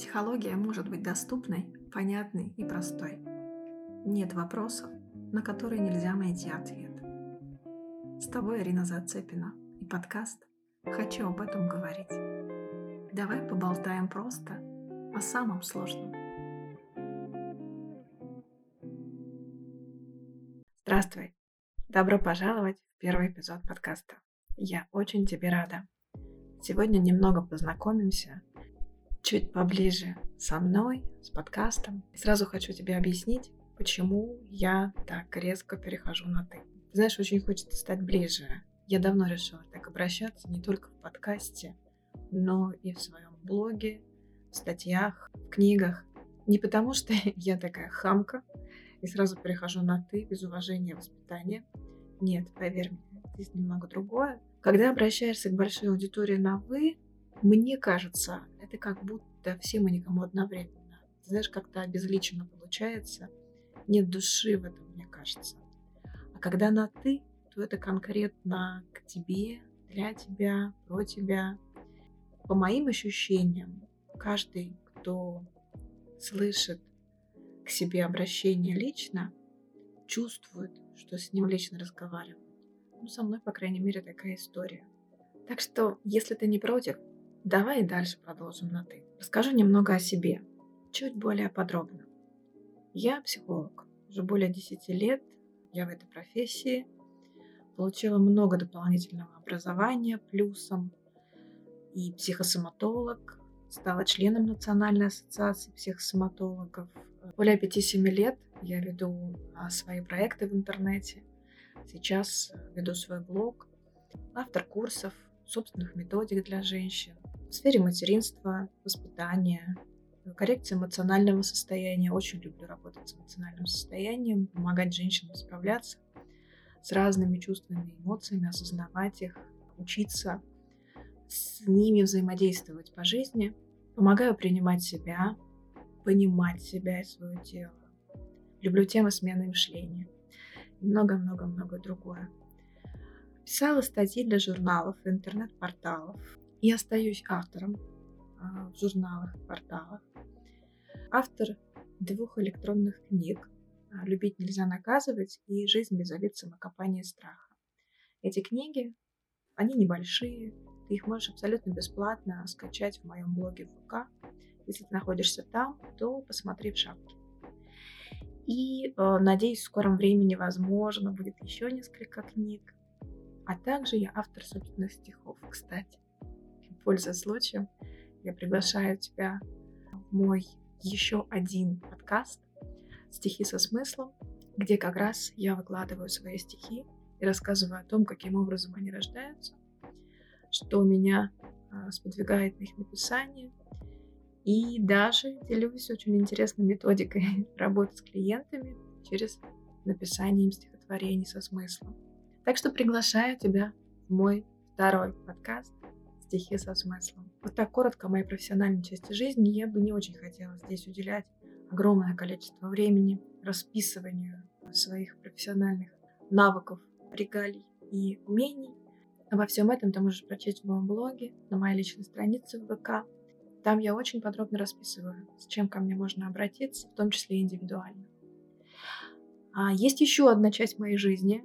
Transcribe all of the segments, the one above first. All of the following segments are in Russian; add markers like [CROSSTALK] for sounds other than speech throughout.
Психология может быть доступной, понятной и простой. Нет вопросов, на которые нельзя найти ответ. С тобой Ирина Зацепина и подкаст «Хочу об этом говорить». Давай поболтаем просто о самом сложном. Здравствуй! Добро пожаловать в первый эпизод подкаста. Я очень тебе рада. Сегодня немного познакомимся чуть поближе со мной, с подкастом. Сразу хочу тебе объяснить, почему я так резко перехожу на «ты». Знаешь, очень хочется стать ближе. Я давно решила так обращаться не только в подкасте, но и в своем блоге, в статьях, в книгах. Не потому, что [LAUGHS] я такая хамка и сразу перехожу на «ты» без уважения и воспитания. Нет, поверь мне, здесь немного другое. Когда обращаешься к большой аудитории на «вы», мне кажется, это как будто все мы никому одновременно. знаешь, как-то обезличенно получается. Нет души в этом, мне кажется. А когда на «ты», то это конкретно к тебе, для тебя, про тебя. По моим ощущениям, каждый, кто слышит к себе обращение лично, чувствует, что с ним лично разговаривают. Ну, со мной, по крайней мере, такая история. Так что, если ты не против, давай и дальше продолжим на «ты». Расскажу немного о себе, чуть более подробно. Я психолог. Уже более 10 лет я в этой профессии. Получила много дополнительного образования плюсом. И психосоматолог. Стала членом Национальной ассоциации психосоматологов. Более 5-7 лет я веду а, свои проекты в интернете. Сейчас веду свой блог, автор курсов, собственных методик для женщин в сфере материнства, воспитания, коррекции эмоционального состояния. Очень люблю работать с эмоциональным состоянием, помогать женщинам справляться с разными чувствами и эмоциями, осознавать их, учиться с ними взаимодействовать по жизни. Помогаю принимать себя, понимать себя и свое тело. Люблю темы смены мышления и много-много-много другое. Писала статьи для журналов, интернет-порталов. И остаюсь автором а, в журналах, порталах. Автор двух электронных книг а, «Любить нельзя наказывать» и «Жизнь без обид, самокопания и страха». Эти книги, они небольшие, ты их можешь абсолютно бесплатно скачать в моем блоге ВК. Если ты находишься там, то посмотри в шапке. И, э, надеюсь, в скором времени, возможно, будет еще несколько книг. А также я автор собственных стихов, кстати. Пользуясь случаем, я приглашаю тебя в мой еще один подкаст «Стихи со смыслом», где как раз я выкладываю свои стихи и рассказываю о том, каким образом они рождаются, что меня а, сподвигает на их написание, и даже делюсь очень интересной методикой [LAUGHS] работы с клиентами через написание им стихотворений со смыслом. Так что приглашаю тебя в мой второй подкаст «Стихи со смыслом». Вот так коротко о моей профессиональной части жизни я бы не очень хотела здесь уделять огромное количество времени расписыванию своих профессиональных навыков, регалий и умений. Обо всем этом ты можешь прочесть в моем блоге, на моей личной странице в ВК, там я очень подробно расписываю, с чем ко мне можно обратиться, в том числе индивидуально. А есть еще одна часть моей жизни,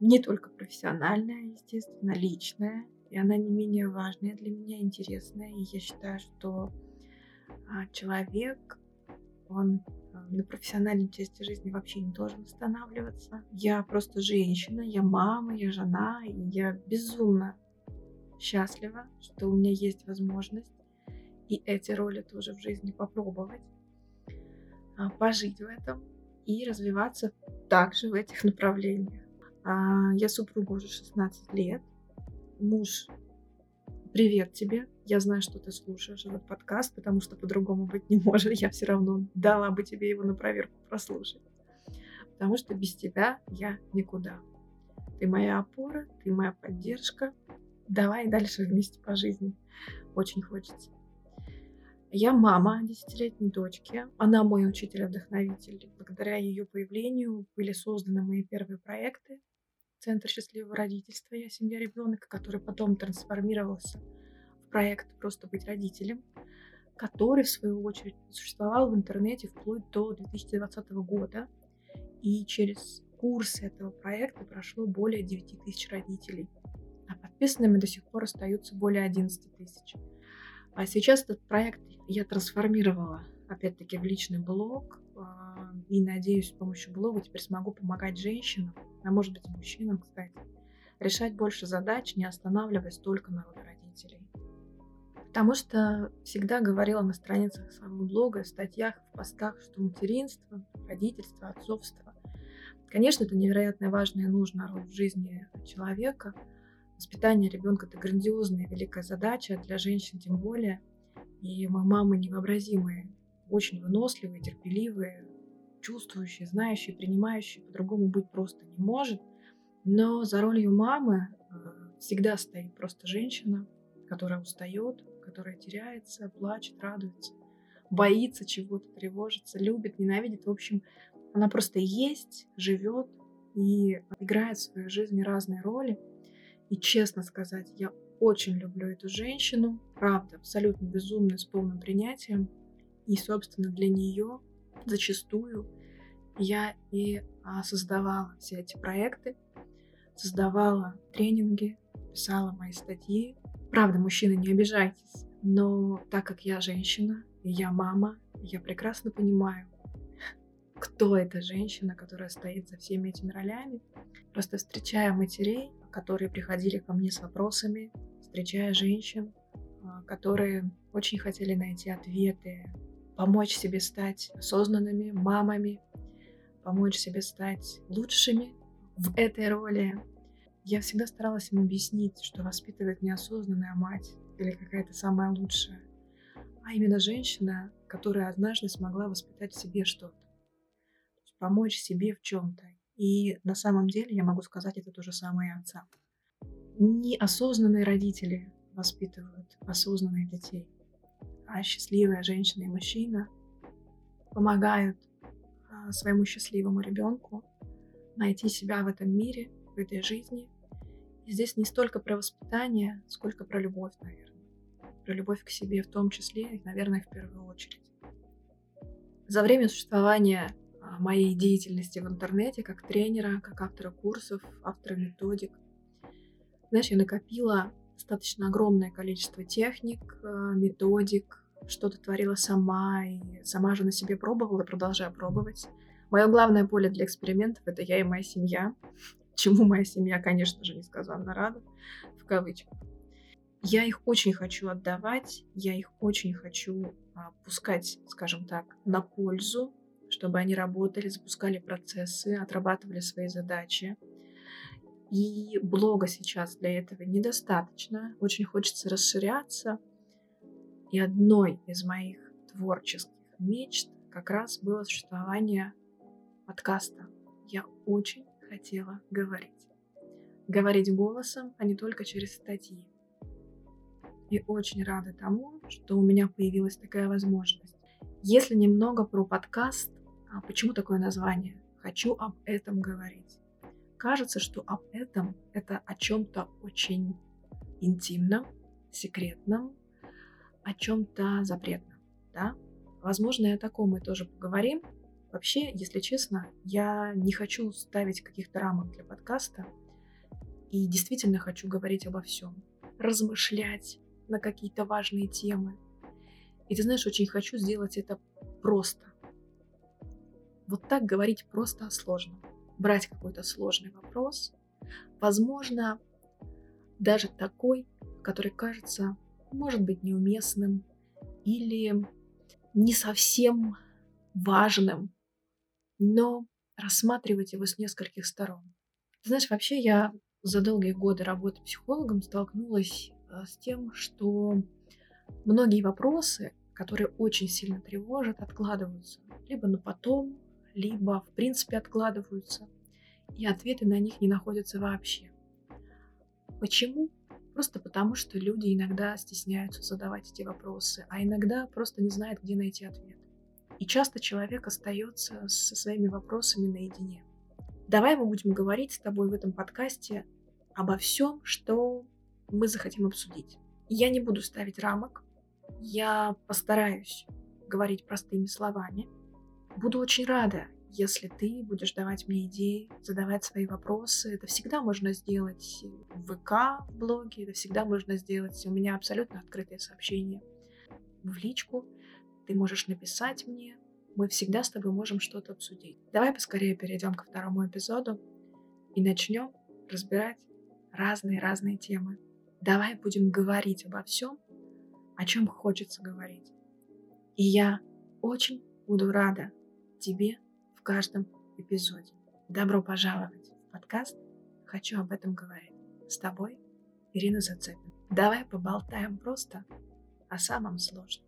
не только профессиональная, естественно, личная, и она не менее важная для меня, интересная. И я считаю, что а, человек, он а, на профессиональной части жизни вообще не должен останавливаться. Я просто женщина, я мама, я жена, и я безумно счастлива, что у меня есть возможность и эти роли тоже в жизни попробовать, а, пожить в этом и развиваться также в этих направлениях. А, я супругу уже 16 лет. Муж, привет тебе. Я знаю, что ты слушаешь этот подкаст, потому что по-другому быть не может. Я все равно дала бы тебе его на проверку прослушать. Потому что без тебя я никуда. Ты моя опора, ты моя поддержка. Давай дальше вместе по жизни. Очень хочется. Я мама десятилетней дочки. Она мой учитель-вдохновитель. Благодаря ее появлению были созданы мои первые проекты. Центр счастливого родительства «Я семья ребенка», который потом трансформировался в проект «Просто быть родителем». который, в свою очередь, существовал в интернете вплоть до 2020 года. И через курс этого проекта прошло более 9 тысяч родителей. А подписанными до сих пор остаются более 11 тысяч. А сейчас этот проект я трансформировала, опять-таки, в личный блог. А, и надеюсь, с помощью блога теперь смогу помогать женщинам, а может быть мужчинам, кстати, решать больше задач, не останавливаясь только на роли родителей. Потому что всегда говорила на страницах своего блога, в статьях, в постах, что материнство, родительство, отцовство, конечно, это невероятно важная и нужная роль в жизни человека. Воспитание ребенка – это грандиозная, великая задача, для женщин тем более. И мы мамы невообразимые, очень выносливые, терпеливые, чувствующие, знающие, принимающие, по-другому быть просто не может. Но за ролью мамы э, всегда стоит просто женщина, которая устает, которая теряется, плачет, радуется, боится чего-то, тревожится, любит, ненавидит. В общем, она просто есть, живет и играет в своей жизни разные роли. И честно сказать, я очень люблю эту женщину, правда, абсолютно безумная, с полным принятием. И, собственно, для нее зачастую я и а, создавала все эти проекты, создавала тренинги, писала мои статьи, Правда, мужчины, не обижайтесь, но так как я женщина, я мама, я прекрасно понимаю, кто эта женщина, которая стоит за всеми этими ролями. Просто встречая матерей, которые приходили ко мне с вопросами, встречая женщин, а, которые очень хотели найти ответы, помочь себе стать осознанными мамами, помочь себе стать лучшими в этой роли, я всегда старалась им объяснить, что воспитывает неосознанная мать или какая-то самая лучшая, а именно женщина, которая однажды смогла воспитать в себе что-то, помочь себе в чем-то. И на самом деле я могу сказать это то же самое и отца. Неосознанные родители воспитывают осознанных детей, а счастливая женщина и мужчина помогают а, своему счастливому ребенку найти себя в этом мире, в этой жизни и здесь не столько про воспитание, сколько про любовь, наверное. Про любовь к себе в том числе, и, наверное, в первую очередь. За время существования а, моей деятельности в интернете, как тренера, как автора курсов, автора методик, знаешь, я накопила достаточно огромное количество техник, а, методик, что-то творила сама, и сама же на себе пробовала и продолжаю пробовать. Мое главное поле для экспериментов — это я и моя семья чему моя семья, конечно же, несказанно рада, в кавычках. Я их очень хочу отдавать, я их очень хочу а, пускать, скажем так, на пользу, чтобы они работали, запускали процессы, отрабатывали свои задачи. И блога сейчас для этого недостаточно. Очень хочется расширяться. И одной из моих творческих мечт как раз было существование подкаста. Я очень хотела говорить. Говорить голосом, а не только через статьи. И очень рада тому, что у меня появилась такая возможность. Если немного про подкаст, а почему такое название? Хочу об этом говорить. Кажется, что об этом это о чем-то очень интимном, секретном, о чем-то запретном, да? Возможно, и о таком мы тоже поговорим, Вообще, если честно, я не хочу ставить каких-то рамок для подкаста и действительно хочу говорить обо всем, размышлять на какие-то важные темы. И ты знаешь, очень хочу сделать это просто. Вот так говорить просто о сложном. Брать какой-то сложный вопрос, возможно, даже такой, который кажется, может быть, неуместным или не совсем важным но рассматривать его с нескольких сторон. Ты знаешь, вообще я за долгие годы работы психологом столкнулась э, с тем, что многие вопросы, которые очень сильно тревожат, откладываются либо на потом, либо в принципе откладываются, и ответы на них не находятся вообще. Почему? Просто потому, что люди иногда стесняются задавать эти вопросы, а иногда просто не знают, где найти ответ. И часто человек остается со своими вопросами наедине. Давай мы будем говорить с тобой в этом подкасте обо всем, что мы захотим обсудить. Я не буду ставить рамок, Я постараюсь говорить простыми словами. Буду очень рада, если ты будешь давать мне идеи, задавать свои вопросы. Это всегда можно сделать в ВК, в блоге, это всегда можно сделать. У меня абсолютно открытые сообщения в личку. Ты можешь написать мне. Мы всегда с тобой можем что-то обсудить. Давай поскорее перейдем ко второму эпизоду и начнем разбирать разные-разные темы. Давай будем говорить обо всем, о чем хочется говорить. И я очень буду рада тебе в каждом эпизоде. Добро пожаловать в подкаст «Хочу об этом говорить». С тобой Ирина Зацепина. Давай поболтаем просто о самом сложном.